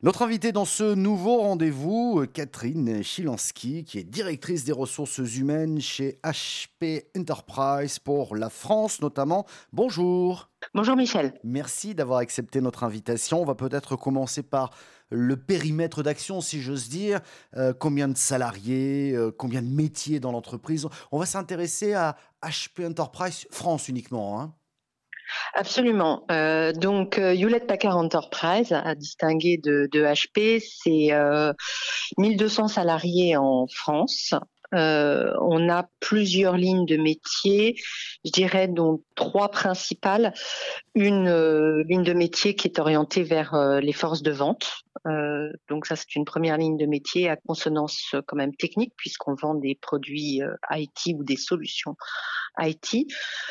Notre invitée dans ce nouveau rendez-vous, Catherine Chilansky, qui est directrice des ressources humaines chez HP Enterprise pour la France notamment. Bonjour. Bonjour Michel. Merci d'avoir accepté notre invitation. On va peut-être commencer par le périmètre d'action, si j'ose dire. Euh, combien de salariés, euh, combien de métiers dans l'entreprise? On va s'intéresser à HP Enterprise France uniquement. Hein. Absolument. Euh, donc, euh, Hewlett Packard Enterprise, à distinguer de, HP, c'est euh, 1200 salariés en France. Euh, on a plusieurs lignes de métier, je dirais donc trois principales. Une euh, ligne de métier qui est orientée vers euh, les forces de vente. donc ça c'est une première ligne de métier à consonance quand même technique puisqu'on vend des produits IT ou des solutions IT.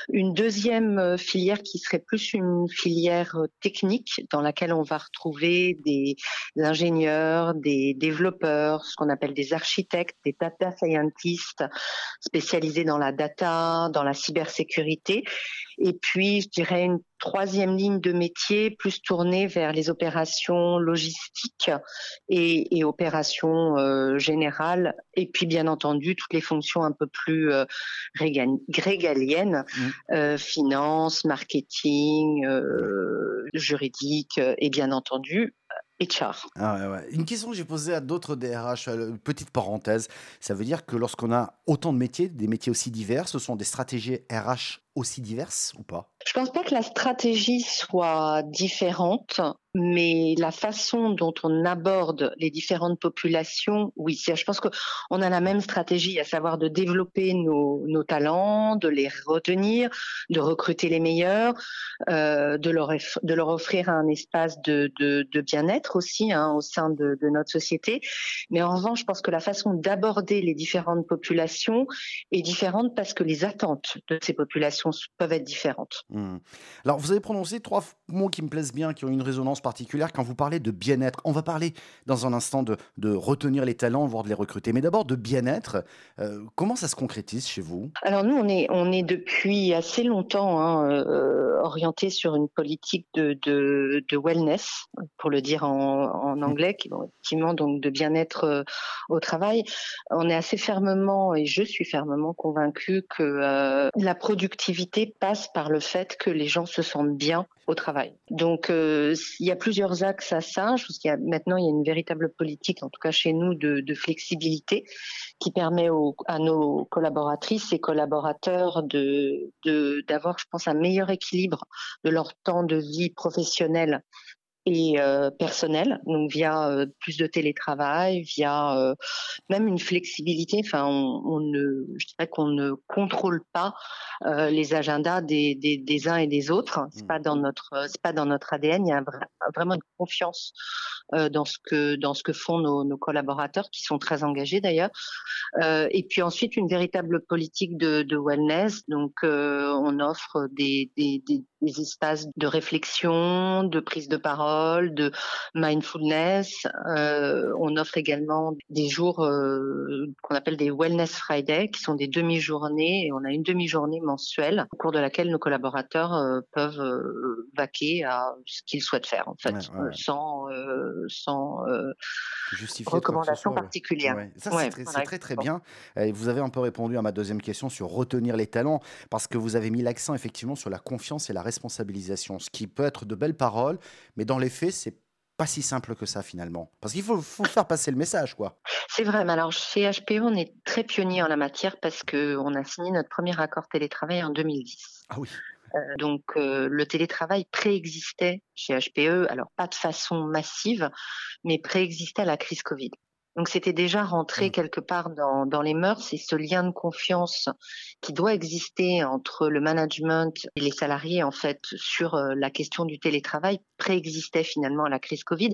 Une deuxième filière qui serait plus une filière technique dans laquelle on va retrouver des ingénieurs, des développeurs, ce qu'on appelle des architectes, des data scientists spécialisés dans la data, dans la cybersécurité. Et puis, je dirais une troisième ligne de métier plus tournée vers les opérations logistiques et, opérations euh, générales. Et puis, bien entendu, toutes les fonctions un peu plus euh, grégaliennes, mmh. euh, finance, marketing, juridique et bien entendu ah Une question que j'ai posée à d'autres DRH, petite parenthèse, ça veut dire que lorsqu'on a autant de métiers, des métiers aussi divers, ce sont des stratégies RH aussi diverses ou pas? Je pense pas que la stratégie soit différente, mais la façon dont on aborde les différentes populations, oui. Je pense qu'on a la même stratégie, à savoir de développer nos, talents, de les retenir, de recruter les meilleurs, euh, de, leur, offrir un espace de, bien-être aussi hein, au sein de, notre société. Mais en revanche, je pense que la façon d'aborder les différentes populations est différente parce que les attentes de ces populations peuvent être différentes. Mmh. Alors, vous avez prononcé trois mots qui me plaisent bien, qui ont une résonance particulière quand vous parlez de bien-être. On va parler dans un instant de, de, retenir les talents, voire de les recruter. Mais d'abord, de bien-être. Euh, comment ça se concrétise chez vous? Alors, nous, on est, on est depuis assez longtemps hein, euh, orienté sur une politique de, de, de, wellness, pour le dire en, en mmh. anglais, qui est effectivement donc de bien-être euh, au travail. On est assez fermement, et je suis fermement convaincue que la productivité passe par le fait que les gens se sentent bien au travail. Donc, euh, il y a plusieurs axes à ça. Je pense qu'il y a maintenant il y a une véritable politique, en tout cas chez nous, de, flexibilité qui permet à nos collaboratrices et collaborateurs d'avoir, je pense, un meilleur équilibre de leur temps de vie professionnelle et euh, personnel, donc via euh, plus de télétravail, via euh, même une flexibilité. Enfin, on, on, ne, je dirais qu'on ne contrôle pas les agendas des, des, des, uns et des autres. C'est mmh. pas dans notre, c'est pas dans notre ADN. Il y a vraiment une confiance dans ce que dans ce que font nos, nos collaborateurs, qui sont très engagés d'ailleurs. et puis ensuite une véritable politique de, de wellness. Donc, on offre des, des des espaces de réflexion, de prise de parole, de mindfulness. Euh, on offre également des jours euh, qu'on appelle des Wellness Friday, qui sont des demi-journées, et on a une demi-journée mensuelle au cours de laquelle nos collaborateurs euh, peuvent vaquer à ce qu'ils souhaitent faire, en fait, sans, sans recommandation particulière. Ça, c'est très, très, très bien. Et vous avez un peu répondu à ma deuxième question sur retenir les talents, parce que vous avez mis l'accent effectivement sur la confiance et la responsabilisation, ce qui peut être de belles paroles, mais dans les faits, c'est pas si simple que ça finalement. Parce qu'il faut, faire passer le message, quoi. C'est vrai, mais alors chez HPE, on est très pionnier en la matière parce qu'on a signé notre premier accord télétravail en 2010. Ah oui. Euh, donc euh, le télétravail préexistait chez HPE, alors pas de façon massive, mais préexistait à la crise Covid. Donc c'était déjà rentré mmh. quelque part dans, dans les mœurs et ce lien de confiance qui doit exister entre le management et les salariés en fait sur euh, la question du télétravail préexistait finalement à la crise Covid.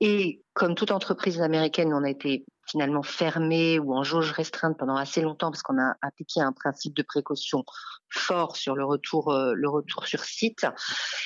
Et comme toute entreprise américaine, on a été finalement fermé ou en jauge restreinte pendant assez longtemps parce qu'on a appliqué un principe de précaution fort sur le retour, euh, le retour sur site.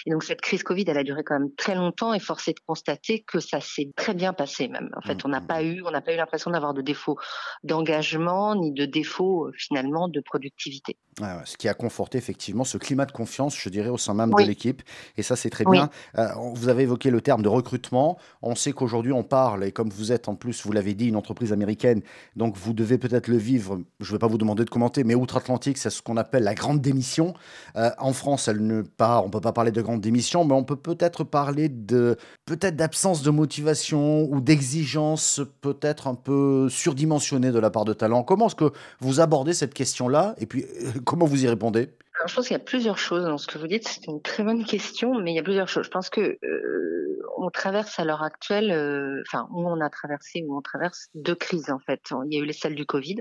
Et donc cette crise Covid, elle a duré quand même très longtemps et force est de constater que ça s'est très bien passé même. En fait, on n'a mmh, pas eu, on n'a pas eu l'impression d'avoir de défaut d'engagement ni de défaut euh, finalement de productivité. ce qui a conforté effectivement ce climat de confiance, je dirais, au sein même de l'équipe. Et ça, c'est très bien. Euh, vous avez évoqué le terme de recrutement. On sait qu'aujourd'hui, on parle, et comme vous êtes en plus, vous l'avez dit, une entreprise américaine, donc vous devez peut-être le vivre, je ne vais pas vous demander de commenter, mais outre-Atlantique, c'est ce qu'on appelle la grande démission. Euh, en France, elle ne on peut pas parler de grande démission, mais on peut peut-être parler de peut-être d'absence de motivation ou d'exigence peut-être un peu surdimensionnée de la part de talent. Comment est-ce que vous abordez cette question-là? Et puis euh, comment vous y répondez? Je pense qu'il y a plusieurs choses dans ce que vous dites. C'est une très bonne question, mais il y a plusieurs choses. Je pense que euh, on traverse à l'heure actuelle, euh, enfin, où on a traversé, où on traverse deux crises en fait. Il y a eu les celles du Covid,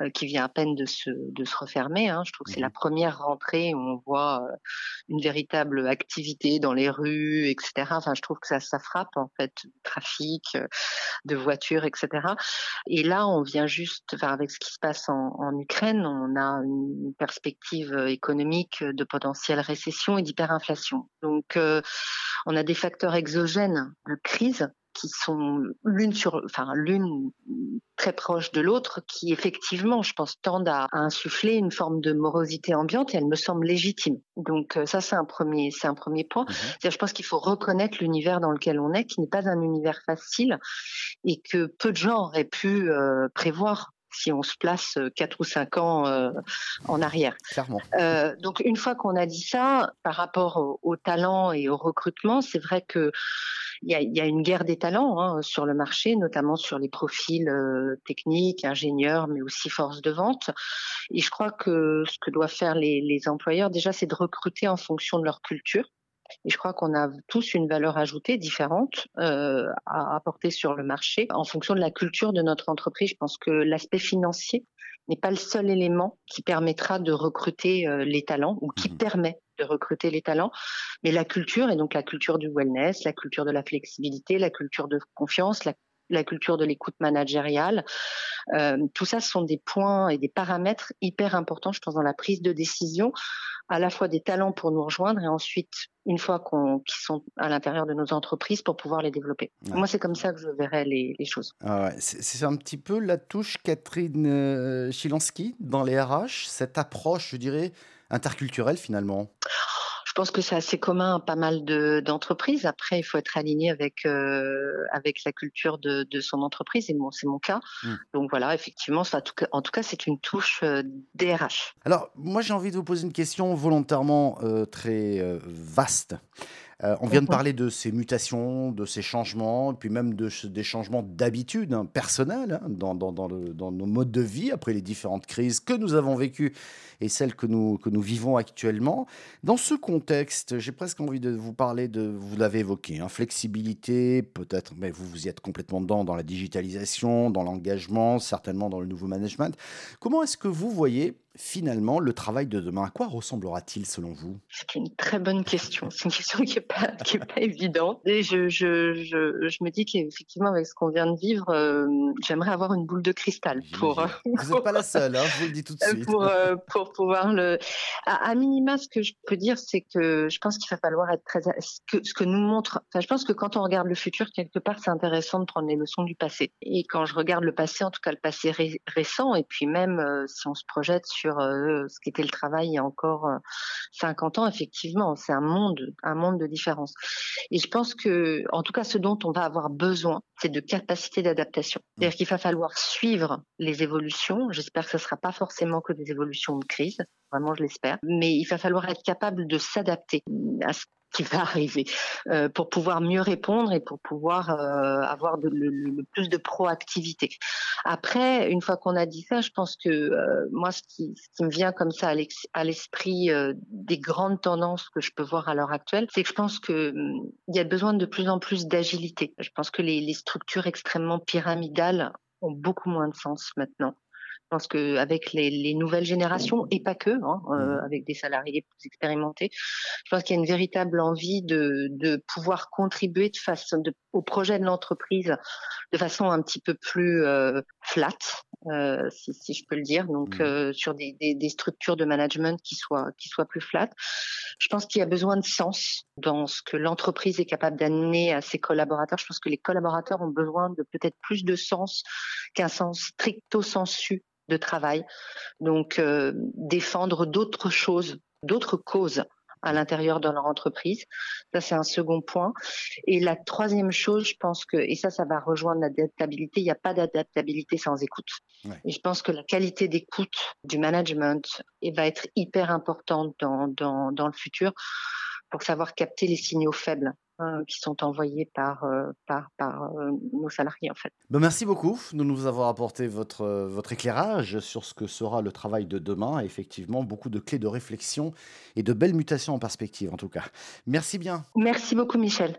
euh, qui vient à peine de se, de se refermer. Hein. Je trouve que c'est la mmh première rentrée où on voit euh, une véritable activité dans les rues, etc. Enfin, je trouve que ça, ça frappe en fait, trafic, euh, de voitures, etc. Et là, on vient juste, enfin, avec ce qui se passe en, en Ukraine, on a une perspective économique de potentielle récession et d'hyperinflation. Donc, on a des facteurs exogènes de crise qui sont l'une sur, enfin l'une très proche de l'autre, qui effectivement, je pense, tendent à, insuffler une forme de morosité ambiante et elle me semble légitime. Donc euh, ça, c'est un premier, c'est un premier point. Mmh je pense qu'il faut reconnaître l'univers dans lequel on est, qui n'est pas un univers facile et que peu de gens auraient pu euh, prévoir si on se place euh, quatre ou cinq ans en arrière. Clairement. donc une fois qu'on a dit ça, par rapport au, au talent et au recrutement, c'est vrai que il y a, une guerre des talents hein, sur le marché, notamment sur les profils euh, techniques, ingénieurs, mais aussi force de vente. Et je crois que ce que doivent faire les, employeurs, déjà, c'est de recruter en fonction de leur culture. Et je crois qu'on a tous une valeur ajoutée différente euh, à apporter sur le marché en fonction de la culture de notre entreprise. Je pense que l'aspect financier n'est pas le seul élément qui permettra de recruter euh, les talents ou qui mmh permet de recruter les talents, mais la culture, et donc la culture du wellness, la culture de la flexibilité, la culture de confiance, la, culture de l'écoute managériale, euh, tout ça ce sont des points et des paramètres hyper importants, je pense, dans la prise de décision, à la fois des talents pour nous rejoindre et ensuite, une fois qu'on, qu'ils sont à l'intérieur de nos entreprises, pour pouvoir les développer. Moi, c'est comme ça que je verrais les, choses. Ah c'est, un petit peu la touche Catherine euh, Chilansky dans les RH, cette approche, je dirais, interculturelle finalement? Je pense que c'est assez commun à pas mal d'entreprises. Après, il faut être aligné avec euh, avec la culture de, de, son entreprise. Et bon, c'est mon cas. Mmh. Donc voilà, effectivement, ça, en tout cas, c'est une touche euh, DRH. Alors, moi, j'ai envie de vous poser une question volontairement euh, très vaste. Euh, on vient de parler de ces mutations, de ces changements, puis même de, des changements d'habitude hein, personnelles hein, dans, nos modes de vie après les différentes crises que nous avons vécues et celles que nous, que nous vivons actuellement. Dans ce contexte, j'ai presque envie de vous parler de, vous l'avez évoqué, hein, flexibilité, peut-être, mais vous, vous y êtes complètement dedans, dans la digitalisation, dans l'engagement, certainement dans le nouveau management. Comment est-ce que vous voyez finalement, le travail de demain, à quoi ressemblera-t-il selon vous? C'est une très bonne question. C'est une question qui n'est pas, pas évidente. Et je, je, je, je me dis qu'effectivement, avec ce qu'on vient de vivre, euh, j'aimerais avoir une boule de cristal. Pour, euh, vous n'êtes pas la seule, hein, je vous le dis tout de suite. Pour, euh, pour pouvoir le. À, minima, ce que je peux dire, c'est que je pense qu'il va falloir être très. Ce que, ce que nous montre. Enfin, je pense que quand on regarde le futur, quelque part, c'est intéressant de prendre les leçons du passé. Et quand je regarde le passé, en tout cas le passé récent, et puis même si on se projette sur sur euh, ce qu'était le travail il y a encore 50 euh, ans, effectivement, c'est un monde, un monde de différence. Et je pense que, en tout cas, ce dont on va avoir besoin, c'est de capacité d'adaptation. Mmh. C'est-à-dire qu'il va falloir suivre les évolutions. J'espère que ce ne sera pas forcément que des évolutions de crise, vraiment je l'espère, mais il va falloir être capable de s'adapter à ce qui va arriver euh, pour pouvoir mieux répondre et pour pouvoir euh, avoir de, le, plus de proactivité. Après, une fois qu'on a dit ça, je pense que euh, moi, ce qui, ce qui, me vient comme ça à l'esprit des grandes tendances que je peux voir à l'heure actuelle, c'est que je pense que hum, il y a besoin de plus en plus d'agilité. Je pense que les structures extrêmement pyramidales ont beaucoup moins de sens maintenant. Je pense qu'avec les, les nouvelles générations, et pas que, hein, euh, mmh. avec des salariés plus expérimentés, je pense qu'il y a une véritable envie de, de pouvoir contribuer de façon de, au projet de l'entreprise de façon un petit peu plus euh, flat, euh, si, si, je peux le dire, donc mmh. euh, sur des, des, des, structures de management qui soient qui soient plus flat. Je pense qu'il y a besoin de sens dans ce que l'entreprise est capable d'amener à ses collaborateurs. Je pense que les collaborateurs ont besoin de peut-être plus de sens qu'un sens stricto sensu de travail. Donc, euh, défendre d'autres choses, d'autres causes à l'intérieur de leur entreprise. Ça, c'est un second point. Et la troisième chose, je pense que, et ça, ça va rejoindre l'adaptabilité, il n'y a pas d'adaptabilité sans écoute. Et je pense que la qualité d'écoute du management va être hyper importante dans, dans, dans le futur pour savoir capter les signaux faibles qui sont envoyés par, euh, par, par euh, nos salariés en fait. Ben merci beaucoup de nous avoir apporté votre, votre éclairage sur ce que sera le travail de demain. Effectivement, beaucoup de clés de réflexion et de belles mutations en perspective en tout cas. Merci bien. Merci beaucoup Michel.